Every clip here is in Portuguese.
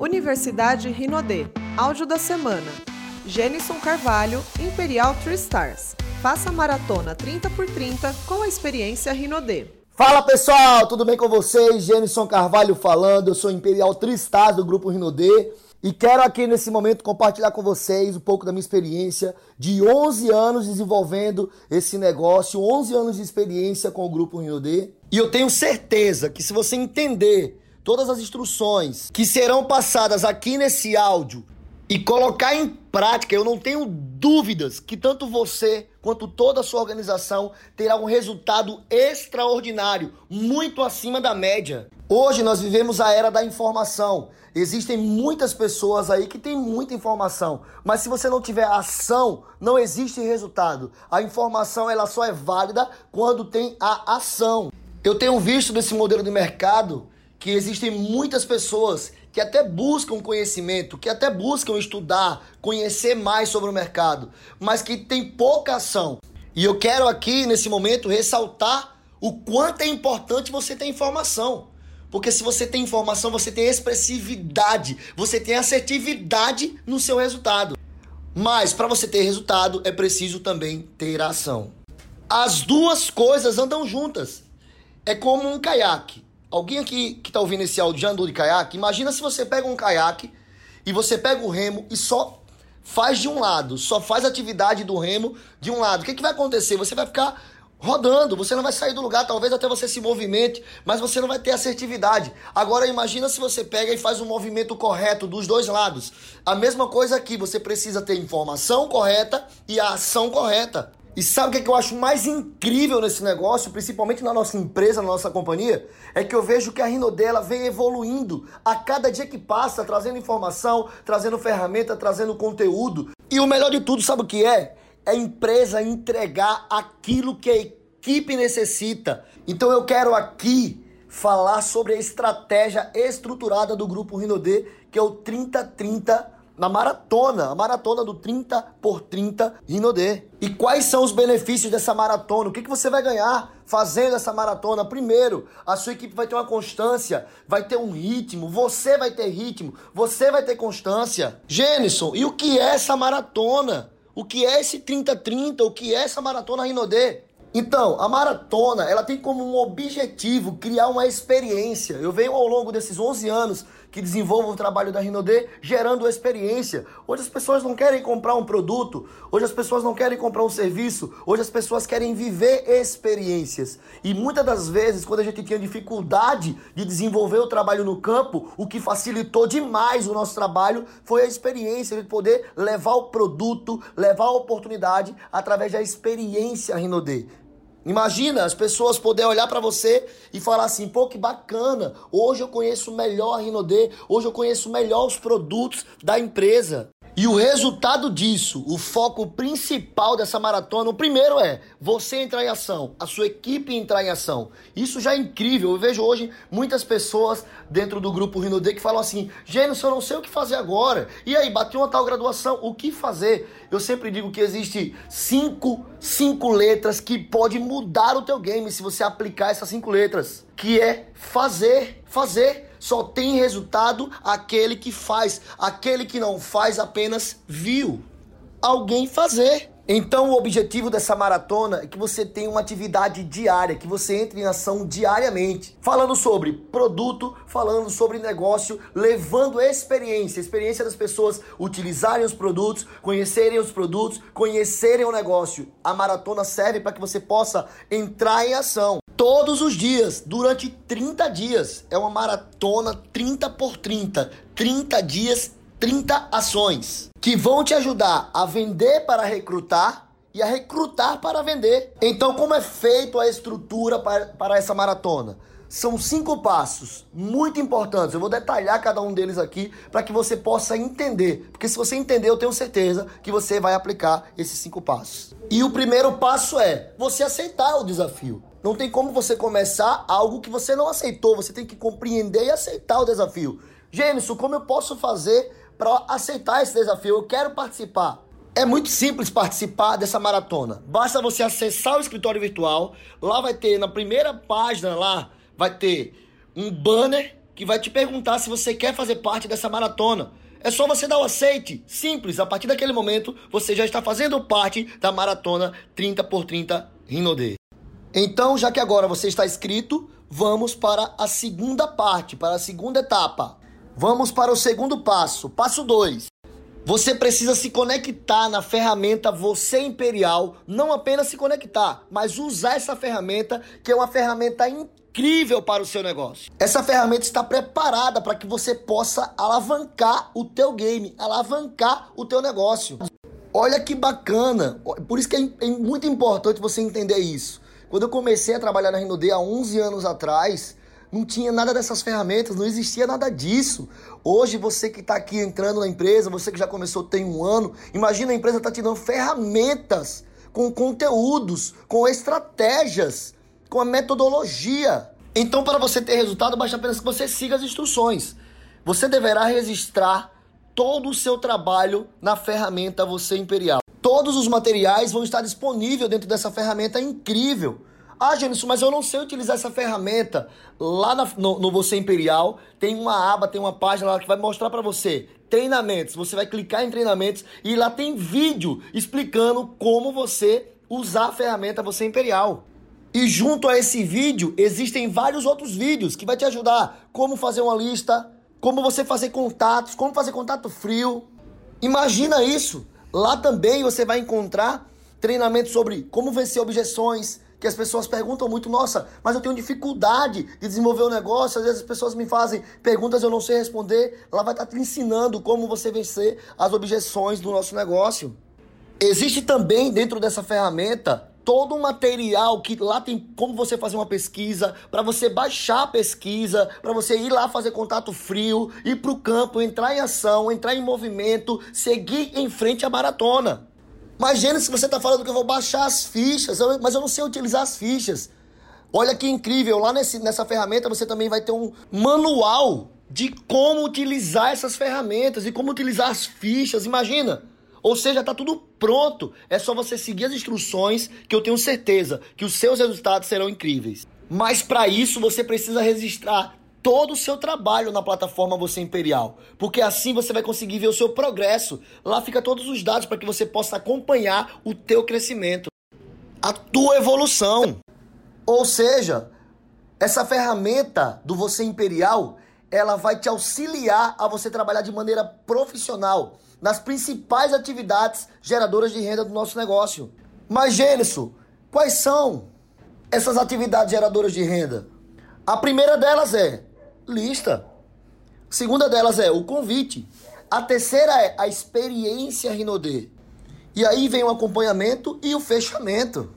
Universidade Rinodê. Áudio da semana. Jenison Carvalho, Imperial Three Stars. Faça a maratona 30 por 30 com a experiência Rinodê. Fala pessoal, tudo bem com vocês? Jenison Carvalho falando, eu sou Imperial Three Stars do grupo Rinodê. E quero aqui nesse momento compartilhar com vocês um pouco da minha experiência de 11 anos desenvolvendo esse negócio, 11 anos de experiência com o grupo Rio D. E eu tenho certeza que se você entender todas as instruções que serão passadas aqui nesse áudio e colocar em prática, eu não tenho dúvidas que tanto você quanto toda a sua organização terá um resultado extraordinário, muito acima da média. Hoje nós vivemos a era da informação. Existem muitas pessoas aí que têm muita informação, mas se você não tiver ação, não existe resultado. A informação ela só é válida quando tem a ação. Eu tenho visto nesse modelo de mercado que existem muitas pessoas que até buscam conhecimento, que até buscam estudar, conhecer mais sobre o mercado, mas que tem pouca ação. E eu quero aqui nesse momento ressaltar o quanto é importante você ter informação. Porque se você tem informação, você tem expressividade, você tem assertividade no seu resultado. Mas para você ter resultado é preciso também ter ação. As duas coisas andam juntas. É como um caiaque. Alguém aqui que está ouvindo esse áudio já andou de caiaque? Imagina se você pega um caiaque e você pega o remo e só faz de um lado, só faz atividade do remo de um lado. O que, que vai acontecer? Você vai ficar rodando, você não vai sair do lugar, talvez até você se movimente, mas você não vai ter assertividade. Agora imagina se você pega e faz um movimento correto dos dois lados. A mesma coisa aqui, você precisa ter informação correta e a ação correta. E sabe o que, é que eu acho mais incrível nesse negócio, principalmente na nossa empresa, na nossa companhia? É que eu vejo que a Rinodela vem evoluindo a cada dia que passa, trazendo informação, trazendo ferramenta, trazendo conteúdo. E o melhor de tudo, sabe o que é? É a empresa entregar aquilo que a equipe necessita. Então eu quero aqui falar sobre a estratégia estruturada do grupo Rinodê, que é o 3030 na maratona, a maratona do 30 por 30 Rinodê. E quais são os benefícios dessa maratona? O que, que você vai ganhar fazendo essa maratona? Primeiro, a sua equipe vai ter uma constância, vai ter um ritmo, você vai ter ritmo, você vai ter constância. Gênison, e o que é essa maratona? O que é esse 30-30? O que é essa maratona Rinodê? Então, a maratona, ela tem como um objetivo criar uma experiência. Eu venho ao longo desses 11 anos que desenvolvo o trabalho da Rinodê gerando experiência. Hoje as pessoas não querem comprar um produto, hoje as pessoas não querem comprar um serviço, hoje as pessoas querem viver experiências. E muitas das vezes, quando a gente tinha dificuldade de desenvolver o trabalho no campo, o que facilitou demais o nosso trabalho foi a experiência, de poder levar o produto, levar a oportunidade através da experiência Rinodê. Imagina as pessoas poderem olhar para você e falar assim: pô, que bacana, hoje eu conheço melhor a Rinodê, hoje eu conheço melhor os produtos da empresa. E o resultado disso, o foco principal dessa maratona, o primeiro é você entrar em ação, a sua equipe entrar em ação. Isso já é incrível. Eu vejo hoje muitas pessoas dentro do grupo Rinode que falam assim: Gênesis, eu não sei o que fazer agora. E aí, bateu uma tal graduação, o que fazer? Eu sempre digo que existe cinco, cinco letras que pode mudar o teu game se você aplicar essas cinco letras, que é fazer, fazer só tem resultado aquele que faz. Aquele que não faz apenas viu alguém fazer. Então, o objetivo dessa maratona é que você tenha uma atividade diária, que você entre em ação diariamente, falando sobre produto, falando sobre negócio, levando experiência, experiência das pessoas utilizarem os produtos, conhecerem os produtos, conhecerem o negócio. A maratona serve para que você possa entrar em ação todos os dias, durante 30 dias. É uma maratona 30 por 30, 30 dias 30 ações que vão te ajudar a vender para recrutar e a recrutar para vender. Então, como é feito a estrutura para, para essa maratona? São cinco passos muito importantes. Eu vou detalhar cada um deles aqui para que você possa entender. Porque se você entender, eu tenho certeza que você vai aplicar esses cinco passos. E o primeiro passo é você aceitar o desafio. Não tem como você começar algo que você não aceitou. Você tem que compreender e aceitar o desafio. Gênesis, como eu posso fazer para aceitar esse desafio. Eu quero participar. É muito simples participar dessa maratona. Basta você acessar o escritório virtual. Lá vai ter, na primeira página lá, vai ter um banner que vai te perguntar se você quer fazer parte dessa maratona. É só você dar o aceite. Simples. A partir daquele momento, você já está fazendo parte da maratona 30 por 30 Rinode. Então, já que agora você está inscrito, vamos para a segunda parte, para a segunda etapa. Vamos para o segundo passo. Passo 2. Você precisa se conectar na ferramenta Você Imperial, não apenas se conectar, mas usar essa ferramenta, que é uma ferramenta incrível para o seu negócio. Essa ferramenta está preparada para que você possa alavancar o teu game, alavancar o teu negócio. Olha que bacana. Por isso que é, é muito importante você entender isso. Quando eu comecei a trabalhar na Rinode há 11 anos atrás, não tinha nada dessas ferramentas, não existia nada disso. Hoje, você que está aqui entrando na empresa, você que já começou tem um ano, imagina a empresa está te dando ferramentas com conteúdos, com estratégias, com a metodologia. Então, para você ter resultado, basta apenas que você siga as instruções. Você deverá registrar todo o seu trabalho na ferramenta Você Imperial. Todos os materiais vão estar disponíveis dentro dessa ferramenta incrível. Ah, Gênesis, mas eu não sei utilizar essa ferramenta. Lá na, no, no, Você Imperial tem uma aba, tem uma página lá que vai mostrar para você treinamentos. Você vai clicar em treinamentos e lá tem vídeo explicando como você usar a ferramenta Você Imperial. E junto a esse vídeo existem vários outros vídeos que vai te ajudar como fazer uma lista, como você fazer contatos, como fazer contato frio. Imagina isso. Lá também você vai encontrar treinamentos sobre como vencer objeções, que as pessoas perguntam muito, nossa, mas eu tenho dificuldade de desenvolver o um negócio, às vezes as pessoas me fazem perguntas eu não sei responder, ela vai estar te ensinando como você vencer as objeções do nosso negócio. Existe também dentro dessa ferramenta todo um material que lá tem como você fazer uma pesquisa, para você baixar a pesquisa, para você ir lá fazer contato frio, ir para o campo, entrar em ação, entrar em movimento, seguir em frente à maratona. Imagina se você está falando que eu vou baixar as fichas, mas eu não sei utilizar as fichas. Olha que incrível, lá nesse, nessa ferramenta você também vai ter um manual de como utilizar essas ferramentas e como utilizar as fichas, imagina. Ou seja, está tudo pronto. É só você seguir as instruções que eu tenho certeza que os seus resultados serão incríveis. Mas para isso você precisa registrar todo o seu trabalho na plataforma Você Imperial, porque assim você vai conseguir ver o seu progresso. Lá fica todos os dados para que você possa acompanhar o teu crescimento, a tua evolução. Ou seja, essa ferramenta do Você Imperial, ela vai te auxiliar a você trabalhar de maneira profissional nas principais atividades geradoras de renda do nosso negócio. Mas, Gênesis, quais são essas atividades geradoras de renda? A primeira delas é lista. A segunda delas é o convite. A terceira é a experiência Rinodê. E aí vem o acompanhamento e o fechamento.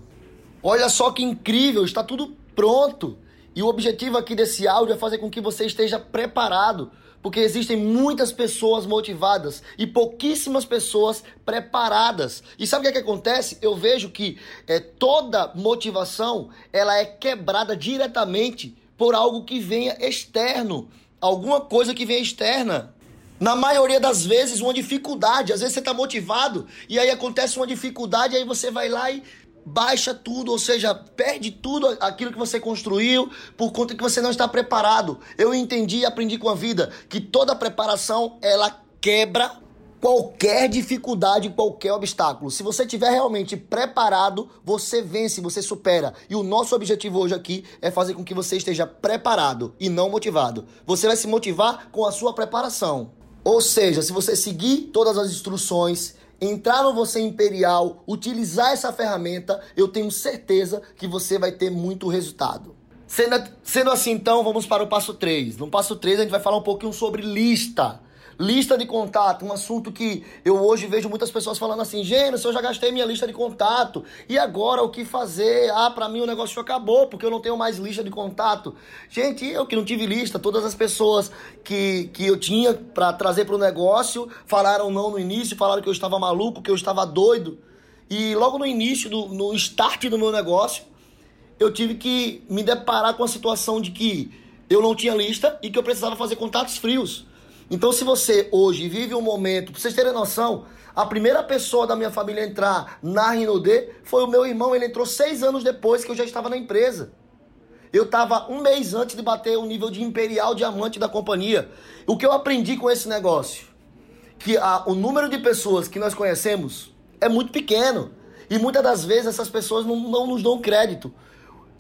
Olha só que incrível, está tudo pronto. E o objetivo aqui desse áudio é fazer com que você esteja preparado, porque existem muitas pessoas motivadas e pouquíssimas pessoas preparadas. E sabe o que, é que acontece? Eu vejo que é, toda motivação ela é quebrada diretamente por algo que venha externo, alguma coisa que venha externa. Na maioria das vezes, uma dificuldade. Às vezes você está motivado e aí acontece uma dificuldade, aí você vai lá e baixa tudo, ou seja, perde tudo aquilo que você construiu por conta que você não está preparado. Eu entendi e aprendi com a vida que toda preparação ela quebra qualquer dificuldade, qualquer obstáculo. Se você estiver realmente preparado, você vence, você supera. E o nosso objetivo hoje aqui é fazer com que você esteja preparado e não motivado. Você vai se motivar com a sua preparação. Ou seja, se você seguir todas as instruções, entrar no Você Imperial, utilizar essa ferramenta, eu tenho certeza que você vai ter muito resultado. Sendo, sendo assim, então, vamos para o passo 3. No passo 3, a gente vai falar um pouquinho sobre lista. Lista de contato, um assunto que eu hoje vejo muitas pessoas falando assim: Gênesis, eu já gastei minha lista de contato, e agora o que fazer? Ah, para mim o negócio acabou, porque eu não tenho mais lista de contato. Gente, eu que não tive lista, todas as pessoas que, que eu tinha para trazer para o negócio falaram não no início, falaram que eu estava maluco, que eu estava doido. E logo no início, do, no start do meu negócio, eu tive que me deparar com a situação de que eu não tinha lista e que eu precisava fazer contatos frios. Então, se você hoje vive um momento, pra vocês terem noção, a primeira pessoa da minha família a entrar na Rinode foi o meu irmão. Ele entrou seis anos depois que eu já estava na empresa. eu estava um mês antes de bater o nível de imperial diamante da companhia. O que eu aprendi com esse negócio? Que a, o número de pessoas que nós conhecemos é muito pequeno. E muitas das vezes essas pessoas não, não nos dão crédito.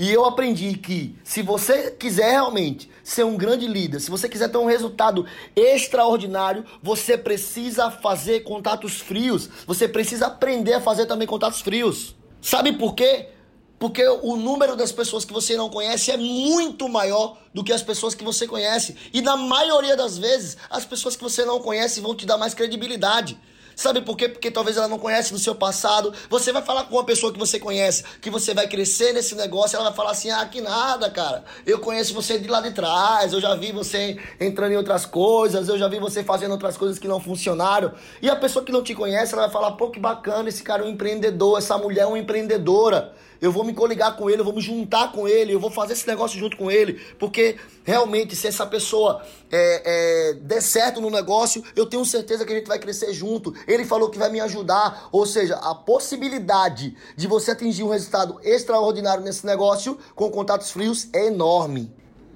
E eu aprendi que se você quiser realmente ser um grande líder, se você quiser ter um resultado extraordinário, você precisa fazer contatos frios. Você precisa aprender a fazer também contatos frios. Sabe por quê? Porque o número das pessoas que você não conhece é muito maior do que as pessoas que você conhece. E na maioria das vezes, as pessoas que você não conhece vão te dar mais credibilidade. Sabe por quê? Porque talvez ela não conhece do seu passado. Você vai falar com uma pessoa que você conhece, que você vai crescer nesse negócio, ela vai falar assim: ah, que nada, cara. Eu conheço você de lá de trás, eu já vi você entrando em outras coisas, eu já vi você fazendo outras coisas que não funcionaram. E a pessoa que não te conhece, ela vai falar: pô, que bacana, esse cara é um empreendedor, essa mulher é uma empreendedora eu vou me coligar com ele, eu vou me juntar com ele, eu vou fazer esse negócio junto com ele, porque realmente, se essa pessoa é, é, der certo no negócio, eu tenho certeza que a gente vai crescer junto. Ele falou que vai me ajudar, ou seja, a possibilidade de você atingir um resultado extraordinário nesse negócio com contatos frios é enorme.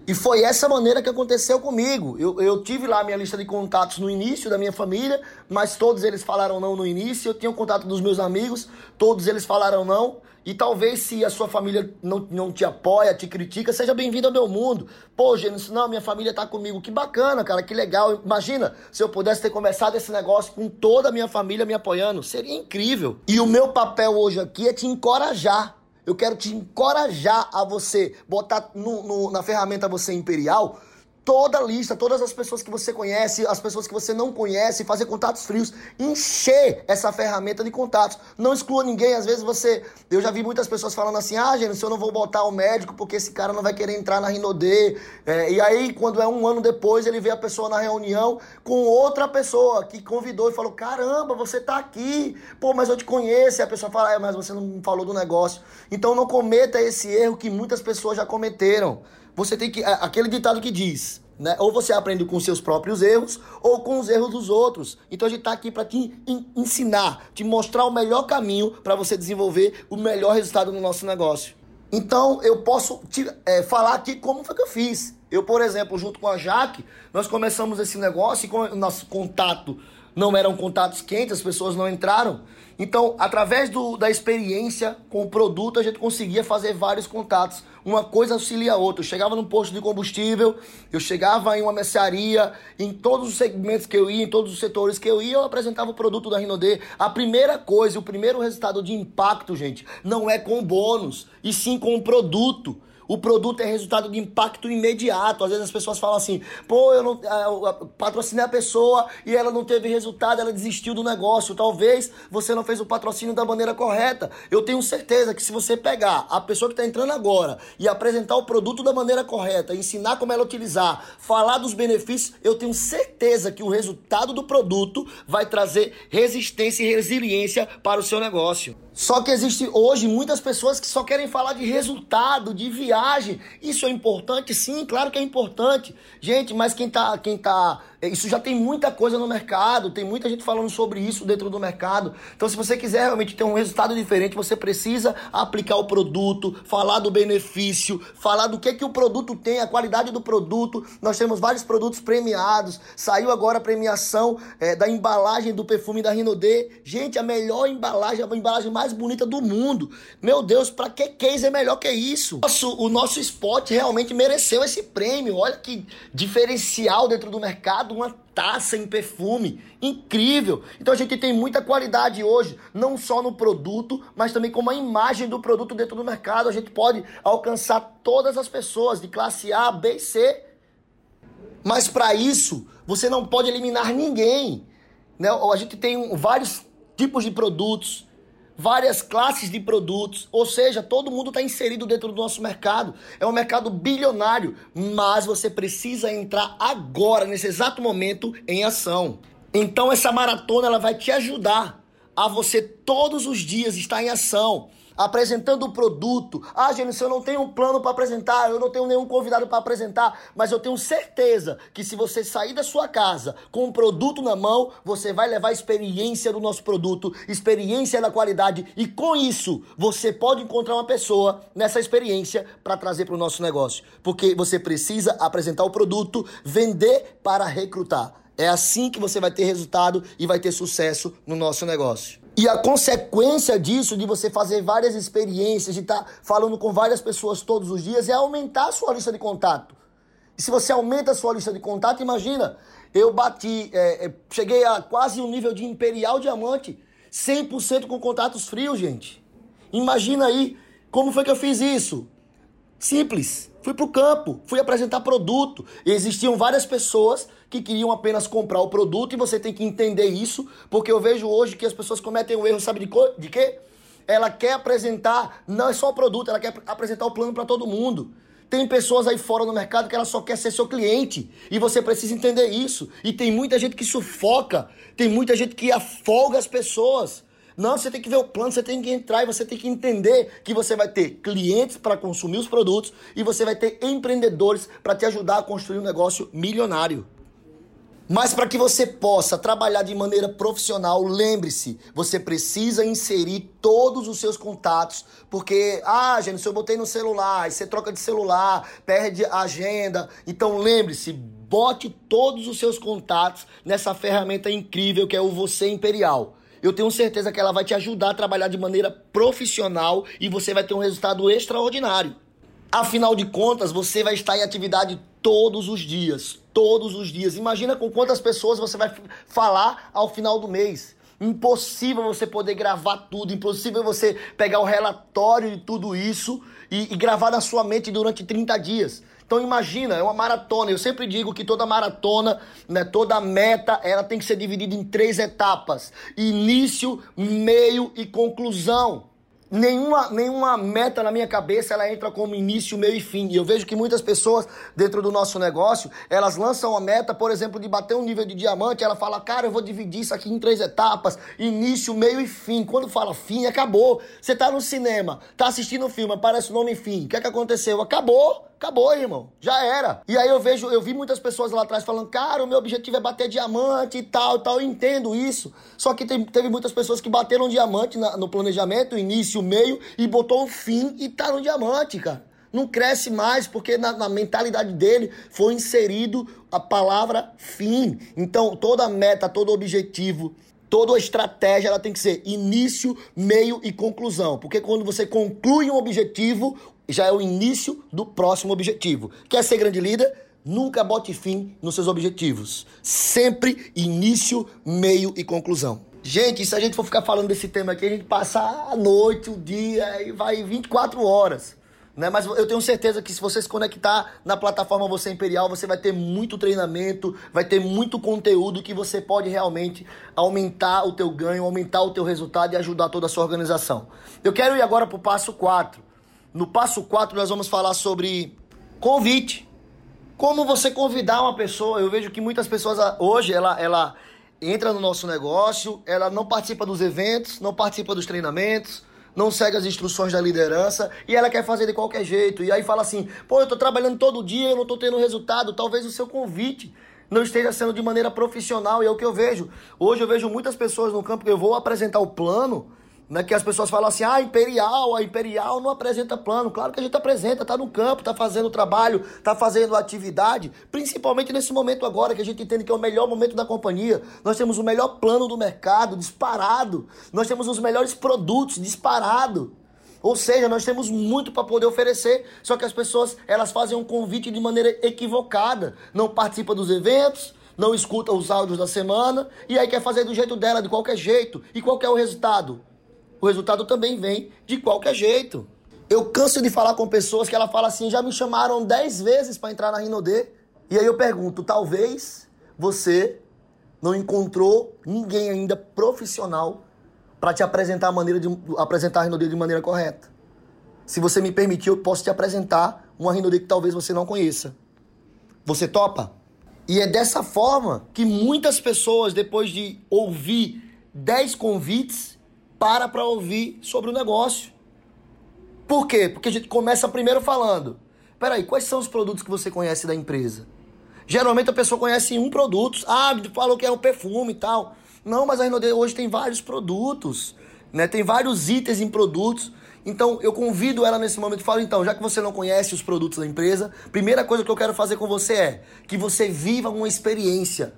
E foi essa maneira que aconteceu comigo. Eu, eu tive lá minha lista de contatos no início da minha família, mas todos eles falaram não no início. Eu tinha o contato dos meus amigos, todos eles falaram não. E talvez se a sua família não, não te apoia, te critica, seja bem-vindo ao meu mundo. Pô, Gênesis, não, minha família tá comigo. Que bacana, cara, que legal. Imagina se eu pudesse ter começado esse negócio com toda a minha família me apoiando. Seria incrível. E o meu papel hoje aqui é te encorajar. Eu quero te encorajar a você botar no, no, na ferramenta você imperial toda a lista, todas as pessoas que você conhece, as pessoas que você não conhece, fazer contatos frios, encher essa ferramenta de contatos. Não exclua ninguém. Às vezes você. Eu já vi muitas pessoas falando assim: ah, gente, eu não vou botar o médico porque esse cara não vai querer entrar na Rinodê. É, e aí, quando é um ano depois, ele vê a pessoa na reunião com outra pessoa que convidou e falou: caramba, você tá aqui, pô, mas eu te conheço. E a pessoa fala: é, mas você não falou do negócio. Então não cometa esse erro que muitas pessoas já cometeram você tem que. Aquele ditado que diz, né? Ou você aprende com seus próprios erros ou com os erros dos outros. Então a gente está aqui para te ensinar, te mostrar o melhor caminho para você desenvolver o melhor resultado no nosso negócio. Então eu posso te é, falar aqui como foi que eu fiz. Eu, por exemplo, junto com a Jaque, nós começamos esse negócio e o nosso contato não eram contatos quentes, as pessoas não entraram. Então, através do, da experiência com o produto, a gente conseguia fazer vários contatos. Uma coisa auxilia a outra. Eu chegava num posto de combustível, eu chegava em uma mercearia, em todos os segmentos que eu ia, em todos os setores que eu ia, eu apresentava o produto da Rinodê. A primeira coisa, o primeiro resultado de impacto, gente, não é com bônus, e sim com o produto. O produto é resultado de impacto imediato. Às vezes as pessoas falam assim: pô, eu não ah, eu patrocinei a pessoa e ela não teve resultado, ela desistiu do negócio. Talvez você não fez o patrocínio da maneira correta. Eu tenho certeza que se você pegar a pessoa que está entrando agora e apresentar o produto da maneira correta, ensinar como ela utilizar, falar dos benefícios, eu tenho certeza que o resultado do produto vai trazer resistência e resiliência para o seu negócio. Só que existe hoje muitas pessoas que só querem falar de resultado, de viagem. Isso é importante? Sim, claro que é importante. Gente, mas quem tá, quem tá isso já tem muita coisa no mercado, tem muita gente falando sobre isso dentro do mercado. Então, se você quiser realmente ter um resultado diferente, você precisa aplicar o produto, falar do benefício, falar do que, que o produto tem, a qualidade do produto. Nós temos vários produtos premiados. Saiu agora a premiação é, da embalagem do perfume da Rinodê. Gente, a melhor embalagem, a embalagem mais bonita do mundo. Meu Deus, para que case é melhor que isso? Nosso, o nosso spot realmente mereceu esse prêmio. Olha que diferencial dentro do mercado uma taça em perfume. Incrível! Então a gente tem muita qualidade hoje, não só no produto, mas também como a imagem do produto dentro do mercado. A gente pode alcançar todas as pessoas de classe A, B e C. Mas para isso, você não pode eliminar ninguém. Né? A gente tem vários tipos de produtos, várias classes de produtos, ou seja, todo mundo está inserido dentro do nosso mercado. É um mercado bilionário, mas você precisa entrar agora, nesse exato momento, em ação. Então essa maratona ela vai te ajudar a você todos os dias estar em ação, apresentando o produto. Ah, Gênesis, eu não tenho um plano para apresentar, eu não tenho nenhum convidado para apresentar, mas eu tenho certeza que se você sair da sua casa com um produto na mão, você vai levar experiência do nosso produto, experiência da qualidade e com isso você pode encontrar uma pessoa nessa experiência para trazer para o nosso negócio, porque você precisa apresentar o produto, vender para recrutar. É assim que você vai ter resultado e vai ter sucesso no nosso negócio. E a consequência disso, de você fazer várias experiências, de estar tá falando com várias pessoas todos os dias, é aumentar a sua lista de contato. E se você aumenta a sua lista de contato, imagina, eu bati, é, é, cheguei a quase um nível de imperial diamante, 100% com contatos frios, gente. Imagina aí, como foi que eu fiz isso? Simples. Fui pro campo, fui apresentar produto. E existiam várias pessoas que queriam apenas comprar o produto e você tem que entender isso, porque eu vejo hoje que as pessoas cometem o erro, sabe de, de quê? Ela quer apresentar, não é só o produto, ela quer apresentar o plano para todo mundo. Tem pessoas aí fora no mercado que ela só quer ser seu cliente. E você precisa entender isso. E tem muita gente que sufoca. Tem muita gente que afoga as pessoas. Não, você tem que ver o plano, você tem que entrar e você tem que entender que você vai ter clientes para consumir os produtos e você vai ter empreendedores para te ajudar a construir um negócio milionário. Mas para que você possa trabalhar de maneira profissional, lembre-se, você precisa inserir todos os seus contatos, porque, ah, gente, se eu botei no celular, você troca de celular, perde a agenda. Então lembre-se, bote todos os seus contatos nessa ferramenta incrível que é o Você Imperial. Eu tenho certeza que ela vai te ajudar a trabalhar de maneira profissional e você vai ter um resultado extraordinário. Afinal de contas, você vai estar em atividade todos os dias, todos os dias. Imagina com quantas pessoas você vai falar ao final do mês. Impossível você poder gravar tudo, impossível você pegar o relatório de tudo isso e, e gravar na sua mente durante 30 dias. Então imagina, é uma maratona. Eu sempre digo que toda maratona, né, toda meta, ela tem que ser dividida em três etapas: início, meio e conclusão. Nenhuma, nenhuma meta na minha cabeça ela entra como início, meio e fim. E eu vejo que muitas pessoas dentro do nosso negócio, elas lançam uma meta, por exemplo, de bater um nível de diamante, ela fala, cara, eu vou dividir isso aqui em três etapas, início, meio e fim. Quando fala fim, acabou. Você tá no cinema, tá assistindo um filme, aparece o nome fim. O que é que aconteceu? Acabou. Acabou, irmão. Já era. E aí eu vejo, eu vi muitas pessoas lá atrás falando, cara, o meu objetivo é bater diamante e tal, tal. Eu entendo isso. Só que tem, teve muitas pessoas que bateram diamante na, no planejamento, início, meio, e botou um fim e tá no diamante, cara. Não cresce mais, porque na, na mentalidade dele foi inserido a palavra fim. Então, toda meta, todo objetivo, toda estratégia ela tem que ser início, meio e conclusão. Porque quando você conclui um objetivo, já é o início do próximo objetivo. Quer ser grande líder? Nunca bote fim nos seus objetivos. Sempre início, meio e conclusão. Gente, se a gente for ficar falando desse tema aqui, a gente passa a noite, o dia e vai 24 horas. Né? Mas eu tenho certeza que se você se conectar na plataforma Você Imperial, você vai ter muito treinamento, vai ter muito conteúdo que você pode realmente aumentar o teu ganho, aumentar o teu resultado e ajudar toda a sua organização. Eu quero ir agora para o passo 4 no passo 4 nós vamos falar sobre convite. Como você convidar uma pessoa. Eu vejo que muitas pessoas ah, hoje ela, ela entra no nosso negócio, ela não participa dos eventos, não participa dos treinamentos, não segue as instruções da liderança e ela quer fazer de qualquer jeito. E aí fala assim: pô, eu tô trabalhando todo dia, eu não tô tendo resultado. Talvez o seu convite não esteja sendo de maneira profissional. E é o que eu vejo. Hoje eu vejo muitas pessoas no campo que eu vou apresentar o plano né, que as pessoas falam assim, ah, Imperial, a Imperial não apresenta plano. Claro que a gente apresenta, está no campo, está fazendo trabalho, está fazendo atividade, principalmente nesse momento agora que a gente entende que é o melhor momento da companhia. Nós temos o melhor plano do mercado, disparado. Nós temos os melhores produtos, disparado. Ou seja, nós temos muito para poder oferecer, só que as pessoas elas fazem um convite de maneira equivocada, não participam dos eventos, não escuta os áudios da semana e aí quer fazer do jeito dela, de qualquer jeito. E qual é o resultado? O resultado também vem de qualquer jeito. Eu canso de falar com pessoas que ela fala assim, já me chamaram 10 vezes para entrar na Rinodê. E aí eu pergunto, talvez você não encontrou ninguém ainda profissional para te apresentar a maneira de apresentar a Rinodê de maneira correta. Se você me permitir, eu posso te apresentar uma Rinodê que talvez você não conheça. Você topa? E é dessa forma que muitas pessoas, depois de ouvir 10 convites, para para ouvir sobre o negócio. Por quê? Porque a gente começa primeiro falando: peraí, quais são os produtos que você conhece da empresa? Geralmente a pessoa conhece um produto. Ah, falou que é um perfume e tal. Não, mas a Renaudet hoje tem vários produtos, né? Tem vários itens em produtos. Então eu convido ela nesse momento e falo, então, já que você não conhece os produtos da empresa, primeira coisa que eu quero fazer com você é que você viva uma experiência.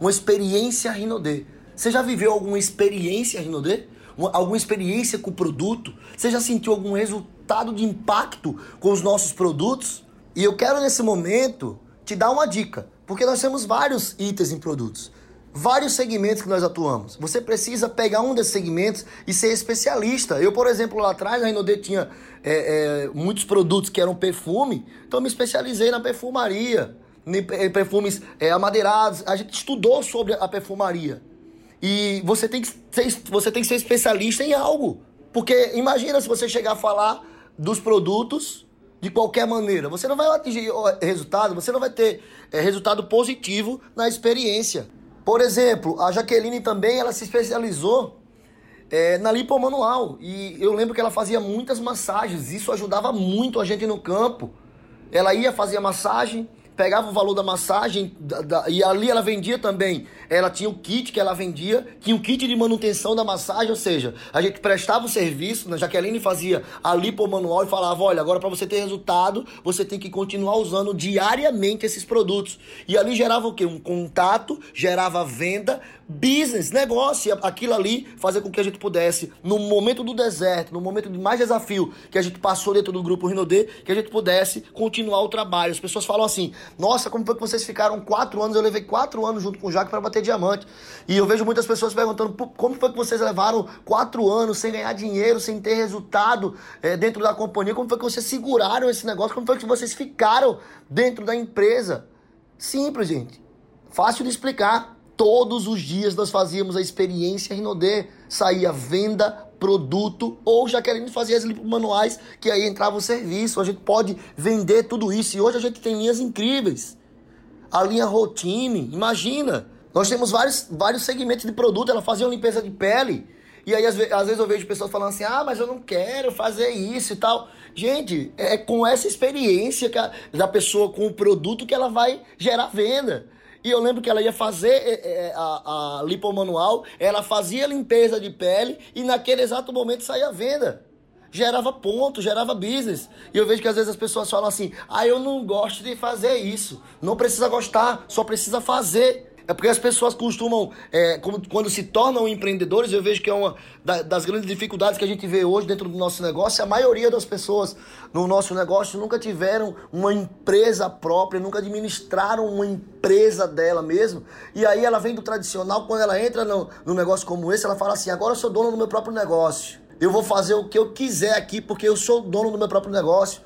Uma experiência Rinodê. Você já viveu alguma experiência Rinodê? Alguma experiência com o produto? Você já sentiu algum resultado de impacto com os nossos produtos? E eu quero nesse momento te dar uma dica, porque nós temos vários itens em produtos, vários segmentos que nós atuamos. Você precisa pegar um desses segmentos e ser especialista. Eu, por exemplo, lá atrás, a Renaudet tinha é, é, muitos produtos que eram perfume, então eu me especializei na perfumaria, em perfumes é, amadeirados. A gente estudou sobre a perfumaria. E você tem, que ser, você tem que ser especialista em algo. Porque imagina se você chegar a falar dos produtos de qualquer maneira. Você não vai atingir resultado, você não vai ter é, resultado positivo na experiência. Por exemplo, a Jaqueline também ela se especializou é, na lipo manual. E eu lembro que ela fazia muitas massagens. Isso ajudava muito a gente no campo. Ela ia fazer massagem, pegava o valor da massagem da, da, e ali ela vendia também. Ela tinha o kit que ela vendia, tinha o kit de manutenção da massagem, ou seja, a gente prestava o serviço, né? Jaqueline fazia a lipo manual e falava: olha, agora para você ter resultado, você tem que continuar usando diariamente esses produtos. E ali gerava o quê? Um contato, gerava venda, business, negócio. Aquilo ali fazia com que a gente pudesse, no momento do deserto, no momento de mais desafio que a gente passou dentro do grupo Rinodê, que a gente pudesse continuar o trabalho. As pessoas falam assim: nossa, como foi que vocês ficaram quatro anos? Eu levei quatro anos junto com o Jaque para bater diamante. E eu vejo muitas pessoas perguntando como foi que vocês levaram quatro anos sem ganhar dinheiro, sem ter resultado é, dentro da companhia? Como foi que vocês seguraram esse negócio? Como foi que vocês ficaram dentro da empresa? Simples, gente. Fácil de explicar. Todos os dias nós fazíamos a experiência Rinodê. Saía venda, produto, ou já querendo fazer as manuais, que aí entrava o serviço. A gente pode vender tudo isso. E hoje a gente tem linhas incríveis. A linha Rotine, imagina. Nós temos vários, vários segmentos de produto. Ela fazia uma limpeza de pele. E aí, às vezes, eu vejo pessoas falando assim: ah, mas eu não quero fazer isso e tal. Gente, é com essa experiência a, da pessoa com o produto que ela vai gerar venda. E eu lembro que ela ia fazer é, é, a, a lipo manual, ela fazia limpeza de pele e naquele exato momento saía a venda. Gerava ponto, gerava business. E eu vejo que às vezes as pessoas falam assim: ah, eu não gosto de fazer isso. Não precisa gostar, só precisa fazer. É porque as pessoas costumam, é, como, quando se tornam empreendedores, eu vejo que é uma das grandes dificuldades que a gente vê hoje dentro do nosso negócio. A maioria das pessoas no nosso negócio nunca tiveram uma empresa própria, nunca administraram uma empresa dela mesmo. E aí ela vem do tradicional, quando ela entra no, no negócio como esse, ela fala assim: agora eu sou dono do meu próprio negócio. Eu vou fazer o que eu quiser aqui porque eu sou dono do meu próprio negócio.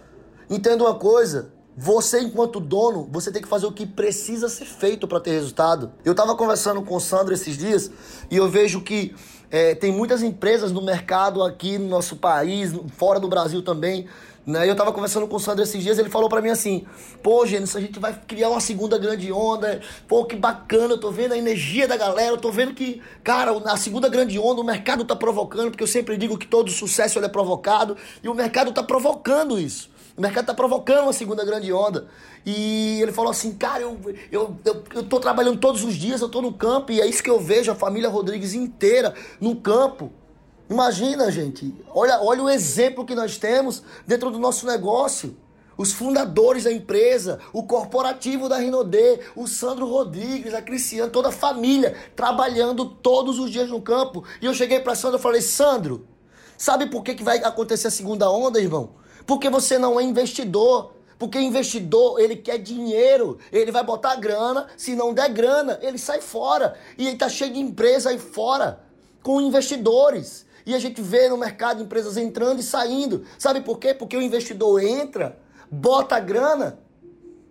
Entenda uma coisa, você, enquanto dono, você tem que fazer o que precisa ser feito para ter resultado. Eu estava conversando com o Sandro esses dias e eu vejo que é, tem muitas empresas no mercado aqui no nosso país, fora do Brasil também. Né? Eu estava conversando com o Sandro esses dias, ele falou para mim assim: pô, Gênesis, a gente vai criar uma segunda grande onda. Pô, que bacana, eu tô vendo a energia da galera, eu tô vendo que, cara, a segunda grande onda o mercado tá provocando, porque eu sempre digo que todo sucesso é provocado, e o mercado tá provocando isso. O mercado está provocando uma segunda grande onda. E ele falou assim, cara, eu, eu, eu, eu tô trabalhando todos os dias, eu tô no campo, e é isso que eu vejo, a família Rodrigues inteira no campo. Imagina, gente, olha, olha o exemplo que nós temos dentro do nosso negócio. Os fundadores da empresa, o corporativo da Rinodê, o Sandro Rodrigues, a Cristiane, toda a família, trabalhando todos os dias no campo. E eu cheguei para Sandro e falei, Sandro, sabe por que, que vai acontecer a segunda onda, irmão? Porque você não é investidor. Porque investidor, ele quer dinheiro, ele vai botar grana, se não der grana, ele sai fora. E ele tá cheio de empresa aí fora, com investidores. E a gente vê no mercado empresas entrando e saindo. Sabe por quê? Porque o investidor entra, bota grana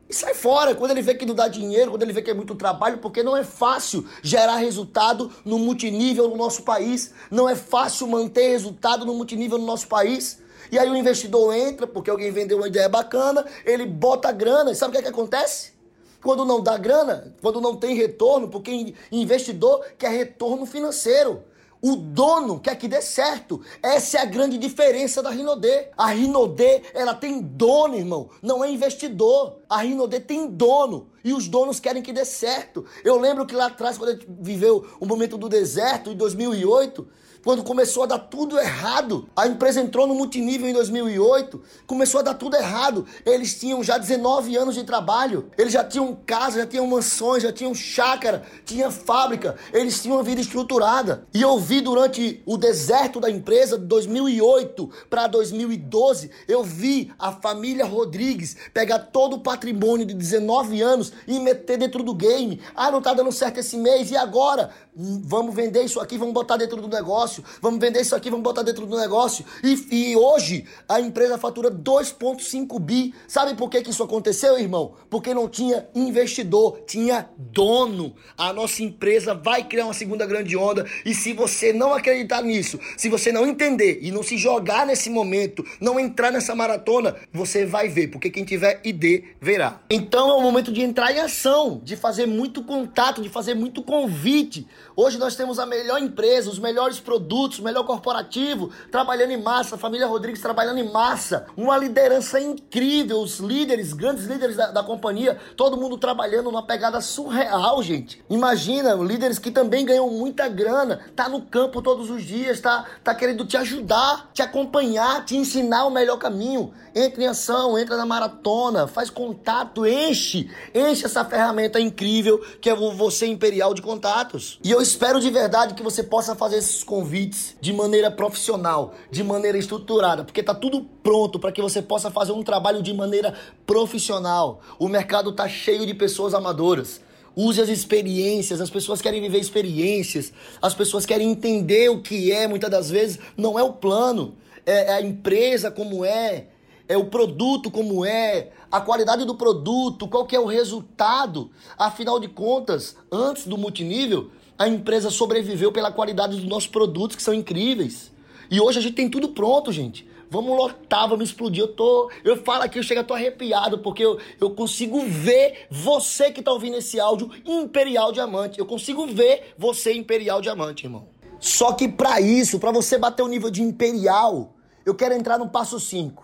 e sai fora. Quando ele vê que não dá dinheiro, quando ele vê que é muito trabalho, porque não é fácil gerar resultado no multinível no nosso país. Não é fácil manter resultado no multinível no nosso país. E aí o investidor entra, porque alguém vendeu uma ideia bacana, ele bota grana, e sabe o que, é que acontece? Quando não dá grana, quando não tem retorno, porque investidor quer retorno financeiro. O dono quer que dê certo. Essa é a grande diferença da Rinodê. A Rinodê, ela tem dono, irmão, não é investidor. A Rinodê tem dono e os donos querem que dê certo. Eu lembro que lá atrás, quando a gente viveu o momento do deserto, em 2008, quando começou a dar tudo errado. A empresa entrou no multinível em 2008, começou a dar tudo errado. Eles tinham já 19 anos de trabalho, eles já tinham casa, já tinham mansões, já tinham chácara, tinha fábrica, eles tinham uma vida estruturada. E eu vi durante o deserto da empresa, de 2008 para 2012, eu vi a família Rodrigues pegar todo o patrimônio de 19 anos e meter dentro do game. Ah, não tá dando certo esse mês, e agora? Hum, vamos vender isso aqui, vamos botar dentro do negócio negócio, vamos vender isso aqui, vamos botar dentro do negócio. E, e hoje a empresa fatura 2,5 bi. Sabe por que, que isso aconteceu, irmão? Porque não tinha investidor, tinha dono. A nossa empresa vai criar uma segunda grande onda. E se você não acreditar nisso, se você não entender e não se jogar nesse momento, não entrar nessa maratona, você vai ver. Porque quem tiver ID verá. Então é o momento de entrar em ação, de fazer muito contato, de fazer muito convite. Hoje nós temos a melhor empresa, os melhores produtos produtos, melhor corporativo, trabalhando em massa, família Rodrigues trabalhando em massa, uma liderança incrível, os líderes, grandes líderes da, da companhia, todo mundo trabalhando numa pegada surreal, gente. Imagina, líderes que também ganham muita grana, tá no campo todos os dias, tá, tá querendo te ajudar, te acompanhar, te ensinar o melhor caminho. Entra em ação, entra na maratona, faz contato, enche, enche essa ferramenta incrível que é Você Imperial de Contatos. E eu espero de verdade que você possa fazer esses convites convites de maneira profissional, de maneira estruturada, porque tá tudo pronto para que você possa fazer um trabalho de maneira profissional. O mercado tá cheio de pessoas amadoras. Use as experiências, as pessoas querem viver experiências, as pessoas querem entender o que é, muitas das vezes não é o plano, é, é a empresa como é, é o produto como é, a qualidade do produto, qual que é o resultado. Afinal de contas, antes do multinível, a empresa sobreviveu pela qualidade dos nossos produtos, que são incríveis. E hoje a gente tem tudo pronto, gente. Vamos lotar, vamos explodir. Eu tô. Eu falo aqui, eu chego, eu tô arrepiado, porque eu, eu consigo ver você que tá ouvindo esse áudio Imperial Diamante. Eu consigo ver você Imperial Diamante, irmão. Só que para isso, para você bater o nível de Imperial, eu quero entrar no passo 5,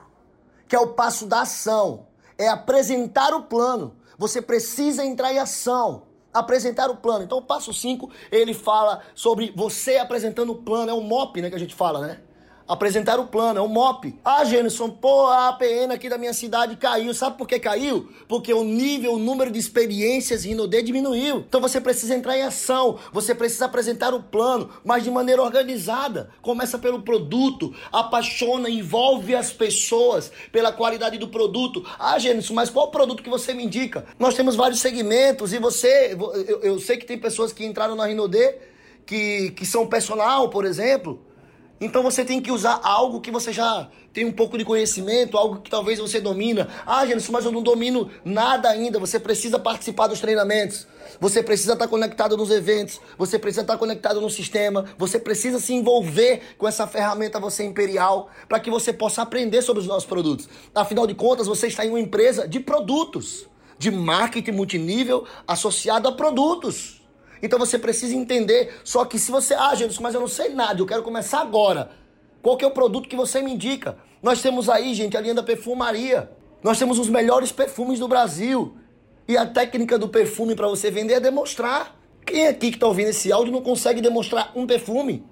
que é o passo da ação. É apresentar o plano. Você precisa entrar em ação apresentar o plano. Então, o passo 5, ele fala sobre você apresentando o plano, é o MOP, né, que a gente fala, né? Apresentar o plano, é o MOP. Ah, Gênison, pô, a APN aqui da minha cidade caiu. Sabe por que caiu? Porque o nível, o número de experiências em Inodê diminuiu. Então você precisa entrar em ação, você precisa apresentar o plano, mas de maneira organizada. Começa pelo produto, apaixona, envolve as pessoas pela qualidade do produto. Ah, Gênison, mas qual produto que você me indica? Nós temos vários segmentos e você, eu, eu sei que tem pessoas que entraram na Rinodê que, que são personal, por exemplo, então você tem que usar algo que você já tem um pouco de conhecimento, algo que talvez você domina. Ah, Gênesis, mas eu não domino nada ainda. Você precisa participar dos treinamentos. Você precisa estar conectado nos eventos. Você precisa estar conectado no sistema. Você precisa se envolver com essa ferramenta você imperial para que você possa aprender sobre os nossos produtos. Afinal de contas, você está em uma empresa de produtos, de marketing multinível associado a produtos. Então você precisa entender. Só que se você, ah, Jesus, mas eu não sei nada, eu quero começar agora. Qual que é o produto que você me indica? Nós temos aí, gente, a linha da perfumaria. Nós temos os melhores perfumes do Brasil. E a técnica do perfume para você vender é demonstrar. Quem aqui que está ouvindo esse áudio não consegue demonstrar um perfume?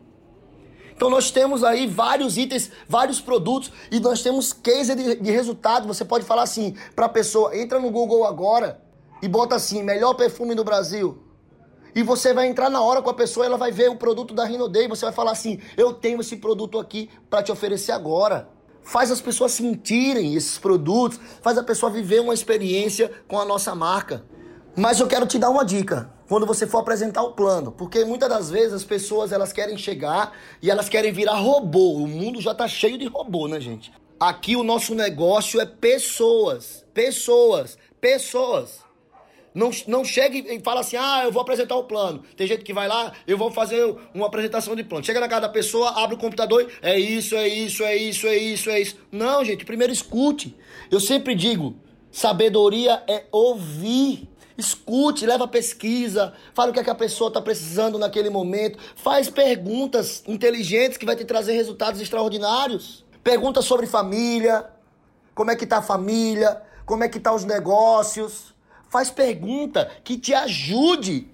Então nós temos aí vários itens, vários produtos e nós temos case de, de resultado. Você pode falar assim para a pessoa, entra no Google agora e bota assim, melhor perfume do Brasil. E você vai entrar na hora com a pessoa, ela vai ver o produto da Rinodei você vai falar assim: "Eu tenho esse produto aqui para te oferecer agora". Faz as pessoas sentirem esses produtos, faz a pessoa viver uma experiência com a nossa marca. Mas eu quero te dar uma dica quando você for apresentar o plano, porque muitas das vezes as pessoas elas querem chegar e elas querem virar robô. O mundo já tá cheio de robô, né, gente? Aqui o nosso negócio é pessoas, pessoas, pessoas. Não, não chegue e fala assim, ah, eu vou apresentar o plano. Tem gente que vai lá, eu vou fazer uma apresentação de plano. Chega na casa da pessoa, abre o computador é isso, é isso, é isso, é isso, é isso. Não, gente, primeiro escute. Eu sempre digo, sabedoria é ouvir. Escute, leva pesquisa, fala o que, é que a pessoa está precisando naquele momento, faz perguntas inteligentes que vai te trazer resultados extraordinários. Pergunta sobre família, como é que tá a família, como é que tá os negócios. Faz pergunta que te ajude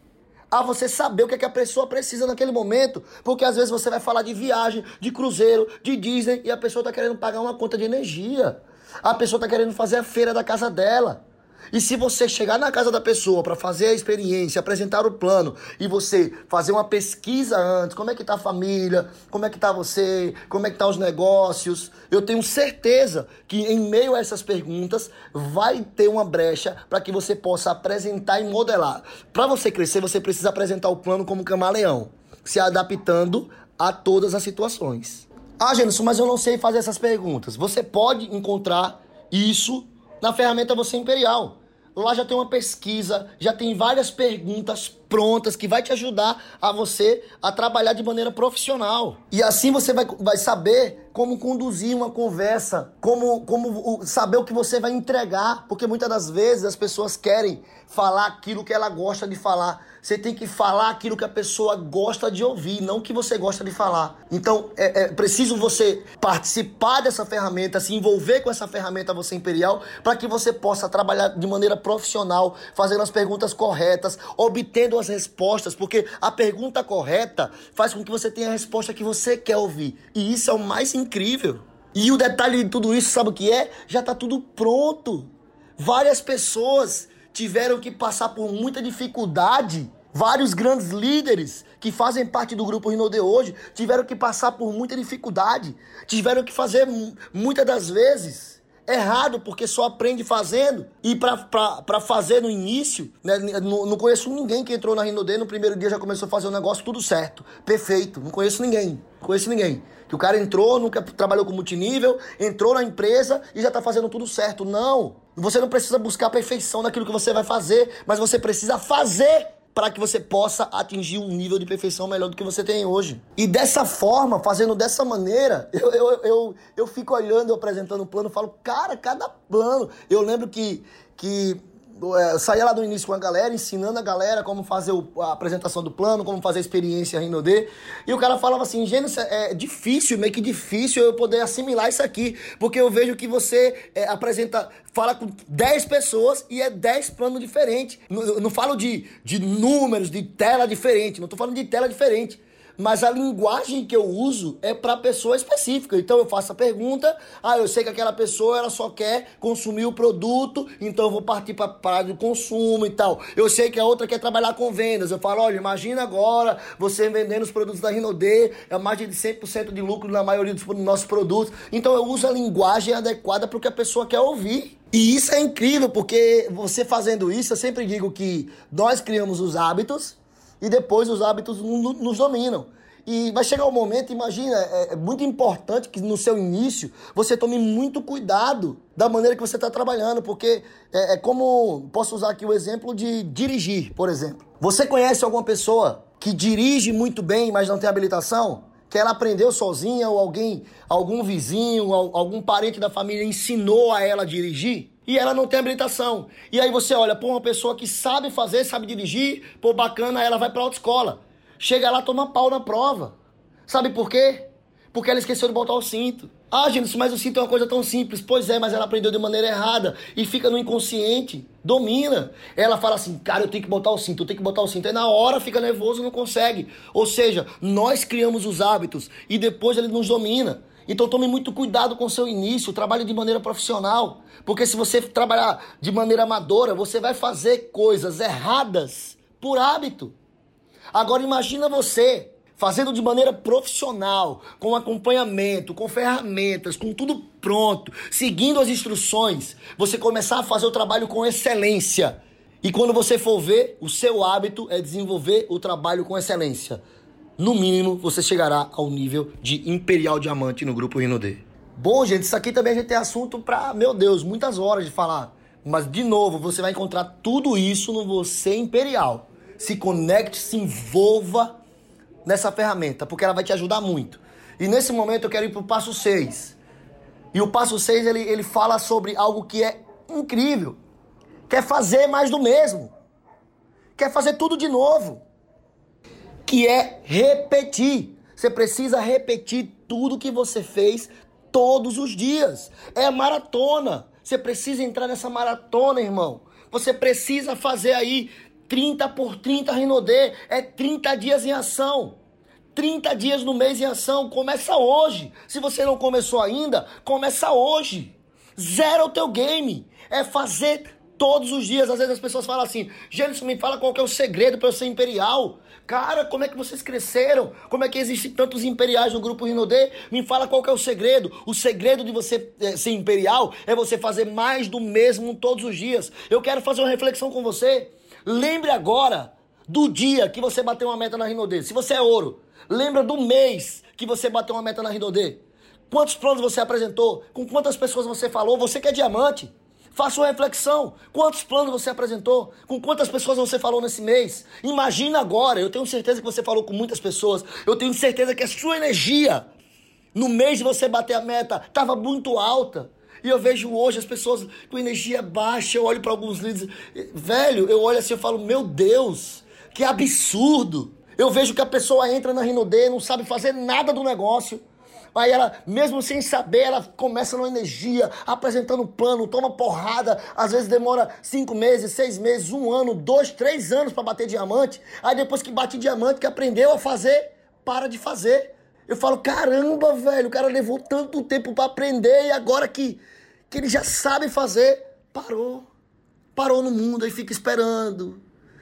a você saber o que, é que a pessoa precisa naquele momento. Porque às vezes você vai falar de viagem, de cruzeiro, de Disney e a pessoa está querendo pagar uma conta de energia. A pessoa está querendo fazer a feira da casa dela. E se você chegar na casa da pessoa para fazer a experiência, apresentar o plano e você fazer uma pesquisa antes, como é que tá a família, como é que tá você, como é que tá os negócios, eu tenho certeza que em meio a essas perguntas vai ter uma brecha para que você possa apresentar e modelar. Para você crescer, você precisa apresentar o plano como camaleão, se adaptando a todas as situações. Ah, Gênesis, mas eu não sei fazer essas perguntas. Você pode encontrar isso na ferramenta Você Imperial. Lá já tem uma pesquisa, já tem várias perguntas prontas que vai te ajudar a você a trabalhar de maneira profissional. E assim você vai, vai saber como conduzir uma conversa, como, como saber o que você vai entregar, porque muitas das vezes as pessoas querem falar aquilo que ela gosta de falar. Você tem que falar aquilo que a pessoa gosta de ouvir, não o que você gosta de falar. Então é, é preciso você participar dessa ferramenta, se envolver com essa ferramenta você imperial, para que você possa trabalhar de maneira profissional, fazendo as perguntas corretas, obtendo as respostas, porque a pergunta correta faz com que você tenha a resposta que você quer ouvir. E isso é o mais incrível. E o detalhe de tudo isso, sabe o que é? Já está tudo pronto. Várias pessoas tiveram que passar por muita dificuldade. Vários grandes líderes que fazem parte do grupo Rinode hoje tiveram que passar por muita dificuldade. Tiveram que fazer muitas das vezes errado, porque só aprende fazendo. E para fazer no início, né, não, não, conheço ninguém que entrou na Rinode no primeiro dia já começou a fazer o negócio tudo certo, perfeito. Não conheço ninguém, não conheço ninguém. Que o cara entrou, nunca trabalhou com multinível, entrou na empresa e já tá fazendo tudo certo. Não! Você não precisa buscar perfeição naquilo que você vai fazer, mas você precisa fazer para que você possa atingir um nível de perfeição melhor do que você tem hoje. E dessa forma, fazendo dessa maneira, eu, eu, eu, eu fico olhando, eu apresentando o um plano, falo, cara, cada plano. Eu lembro que, que eu saía lá do início com a galera, ensinando a galera como fazer o, a apresentação do plano, como fazer a experiência Rinode. E o cara falava assim, Gênesis, é difícil, meio que difícil eu poder assimilar isso aqui, porque eu vejo que você é, apresenta, fala com 10 pessoas e é 10 planos diferentes. Não, não falo de, de números, de tela diferente, não tô falando de tela diferente mas a linguagem que eu uso é para pessoa específica. Então eu faço a pergunta, ah, eu sei que aquela pessoa ela só quer consumir o produto, então eu vou partir para a do consumo e tal. Eu sei que a outra quer trabalhar com vendas. Eu falo, olha, imagina agora você vendendo os produtos da Rinode, é mais de 100% de lucro na maioria dos nossos produtos. Então eu uso a linguagem adequada para o que a pessoa quer ouvir. E isso é incrível, porque você fazendo isso, eu sempre digo que nós criamos os hábitos, e depois os hábitos nos dominam. E vai chegar um momento, imagina, é, é, muito importante que no seu início você tome muito cuidado da maneira que você está trabalhando, porque é, é, como posso usar aqui o exemplo de dirigir, por exemplo. Você conhece alguma pessoa que dirige muito bem, mas não tem habilitação? Que ela aprendeu sozinha ou alguém, algum vizinho, algum parente da família ensinou a ela a dirigir? E ela não tem habilitação. E aí você olha, pô, uma pessoa que sabe fazer, sabe dirigir, pô, bacana, ela vai pra autoescola. Chega lá, toma pau na prova. Sabe por quê? Porque ela esqueceu de botar o cinto. Ah, gente, mas o cinto é uma coisa tão simples. Pois é, mas ela aprendeu de maneira errada e fica no inconsciente, domina. Ela fala assim, cara, eu tenho que botar o cinto, eu tenho que botar o cinto. Aí na hora fica nervoso e não consegue. Ou seja, nós criamos os hábitos e depois ele nos domina. Então tome muito cuidado com o seu início, trabalhe de maneira profissional. Porque se você trabalhar de maneira amadora, você vai fazer coisas erradas por hábito. Agora imagina você fazendo de maneira profissional, com acompanhamento, com ferramentas, com tudo pronto, seguindo as instruções, você começar a fazer o trabalho com excelência. E quando você for ver, o seu hábito é desenvolver o trabalho com excelência no mínimo, você chegará ao nível de Imperial Diamante no grupo D. Bom, gente, isso aqui também a gente tem assunto para, meu Deus, muitas horas de falar. Mas, de novo, você vai encontrar tudo isso no Você Imperial. Se conecte, se envolva nessa ferramenta, porque ela vai te ajudar muito. E nesse momento eu quero ir para o passo 6. E o passo 6 ele, ele fala sobre algo que é incrível. Quer fazer mais do mesmo. quer fazer tudo de novo. Que é repetir. Você precisa repetir tudo que você fez todos os dias. É maratona. Você precisa entrar nessa maratona, irmão. Você precisa fazer aí 30 por 30 Rinodê. É 30 dias em ação. 30 dias no mês em ação. Começa hoje. Se você não começou ainda, começa hoje. Zero o teu game. É fazer todos os dias. Às vezes as pessoas falam assim: Gênesis, me fala qual é o segredo para eu ser imperial. Cara, como é que vocês cresceram? Como é que existem tantos imperiais no grupo Rinodê? Me fala qual é o segredo. O segredo de você é, ser imperial é você fazer mais do mesmo todos os dias. Eu quero fazer uma reflexão com você. Lembre agora do dia que você bateu uma meta na Rinodê. Se você é ouro, lembra do mês que você bateu uma meta na Rinodê. Quantos planos você apresentou? Com quantas pessoas você falou? Você que é diamante. Faça uma reflexão. Quantos planos você apresentou? Com quantas pessoas você falou nesse mês? Imagina agora. Eu tenho certeza que você falou com muitas pessoas. Eu tenho certeza que a sua energia no mês de você bater a meta estava muito alta. E eu vejo hoje as pessoas com energia baixa. Eu olho para alguns líderes. Velho, eu olho assim e falo: Meu Deus, que absurdo. Eu vejo que a pessoa entra na Rinodê, não sabe fazer nada do negócio Aí ela, mesmo sem saber, ela começa numa energia, apresentando plano, toma porrada. Às vezes demora cinco meses, seis meses, um ano, dois, três anos para bater diamante. Aí depois que bate diamante, que aprendeu a fazer, para de fazer. Eu falo, caramba, velho, o cara levou tanto tempo para aprender e agora que, que ele já sabe fazer, parou. Parou no mundo, aí fica esperando.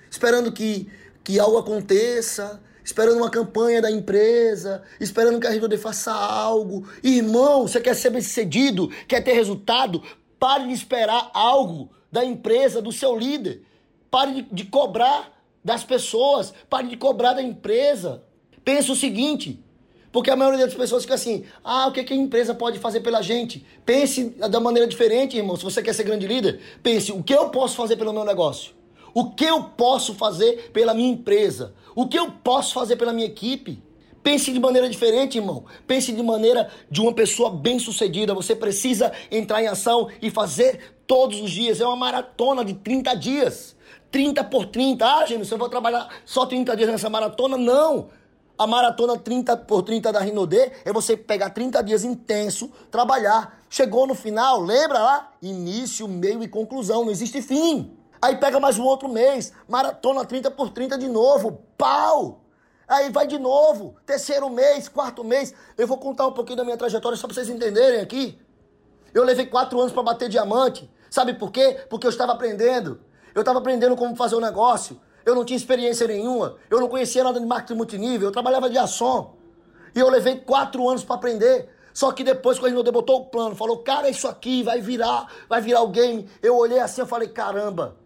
Esperando que, que algo aconteça esperando uma campanha da empresa, esperando que a Rinode faça algo. Irmão, você quer ser bem-sucedido, quer ter resultado? Pare de esperar algo da empresa, do seu líder. Pare de, de cobrar das pessoas, pare de cobrar da empresa. Pense o seguinte, porque a maioria das pessoas fica assim: ah, o que, que a empresa pode fazer pela gente? Pense da maneira diferente, irmão. Se você quer ser grande líder, pense: o que eu posso fazer pelo meu negócio? O que eu posso fazer pela minha empresa? O que eu posso fazer pela minha equipe? Pense de maneira diferente, irmão. Pense de maneira de uma pessoa bem-sucedida. Você precisa entrar em ação e fazer todos os dias. É uma maratona de 30 dias. 30 por 30. Ah, gente, eu vou trabalhar só 30 dias nessa maratona? Não. A maratona 30 por 30 da Rinodê é você pegar 30 dias intenso, trabalhar. Chegou no final, lembra lá? Início, meio e conclusão. Não existe fim. Aí pega mais um outro mês, maratona 30 por 30 de novo, pau! Aí vai de novo, terceiro mês, quarto mês. Eu vou contar um pouquinho da minha trajetória só pra vocês entenderem aqui. Eu levei quatro anos para bater diamante. Sabe por quê? Porque eu estava aprendendo. Eu estava aprendendo como fazer o um negócio. Eu não tinha experiência nenhuma. Eu não conhecia nada de marketing multinível. Eu trabalhava de ação. E eu levei quatro anos para aprender. Só que depois, quando ele botou o plano, falou, cara, isso aqui vai virar, vai virar o game. Eu olhei assim e falei, caramba,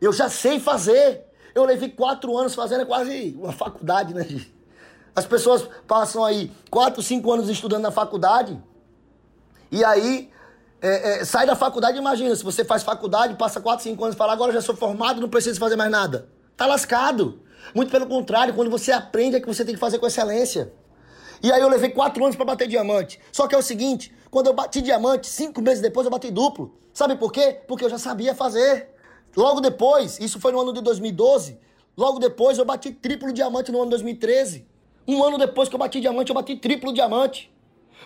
eu já sei fazer. Eu levei quatro anos fazendo, é quase uma faculdade, né? As pessoas passam aí quatro, cinco anos estudando na faculdade. E aí, é, é, sai da faculdade, imagina, se você faz faculdade, passa quatro, cinco anos e fala, agora já sou formado, não preciso fazer mais nada. Tá lascado. Muito pelo contrário, quando você aprende é que você tem que fazer com excelência. E aí eu levei quatro anos para bater diamante. Só que é o seguinte, quando eu bati diamante, cinco meses depois eu bati duplo. Sabe por quê? Porque eu já sabia fazer. Logo depois, isso foi no ano de 2012, logo depois eu bati triplo diamante no ano de 2013. Um ano depois que eu bati diamante, eu bati triplo diamante.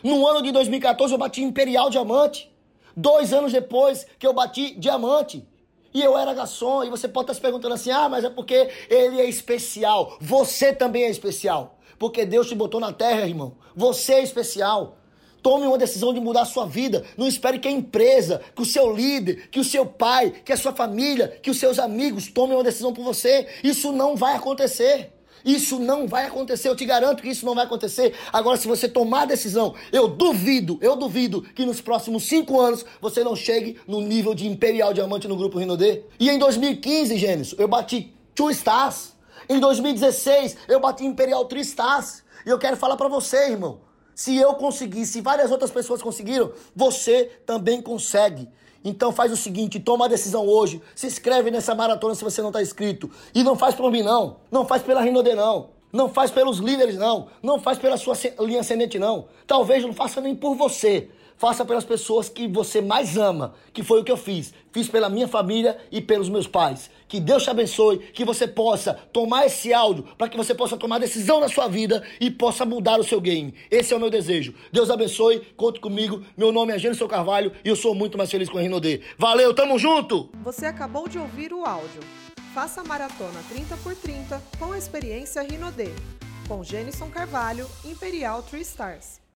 No ano de 2014 eu bati imperial diamante. Dois anos depois que eu bati diamante. E eu era garçom, e você pode estar se perguntando assim: ah, mas é porque ele é especial. Você também é especial. Porque Deus te botou na terra, irmão. Você é especial. Tome uma decisão de mudar a sua vida. Não espere que a empresa, que o seu líder, que o seu pai, que a sua família, que os seus amigos tomem uma decisão por você. Isso não vai acontecer. Isso não vai acontecer, eu te garanto que isso não vai acontecer. Agora, se você tomar a decisão, eu duvido, eu duvido que nos próximos cinco anos você não chegue no nível de Imperial Diamante no grupo Rinodê. E em 2015, Gênesis, eu bati Two Stars. Em 2016, eu bati Imperial Three Stars. E eu quero falar para você, irmão. Se eu consegui, se várias outras pessoas conseguiram, você também consegue. Então faz o seguinte, toma a decisão hoje, se inscreve nessa maratona se você não está inscrito. E não faz por mim não, não faz pela Rinode não, não faz pelos líderes não, não faz pela sua linha ascendente não. Talvez não faça nem por você, Faça pelas pessoas que você mais ama, que foi o que eu fiz. Fiz pela minha família e pelos meus pais. Que Deus te abençoe, que você possa tomar esse áudio para que você possa tomar decisão na sua vida e possa mudar o seu game. Esse é o meu desejo. Deus abençoe, conte comigo. Meu nome é Gênesis Carvalho e eu sou muito mais feliz com a Rinodê. Valeu, tamo junto! Você acabou de ouvir o áudio. Faça a maratona 30 por 30 com a experiência Rinodê, com Gênison Carvalho, Imperial Tree Stars.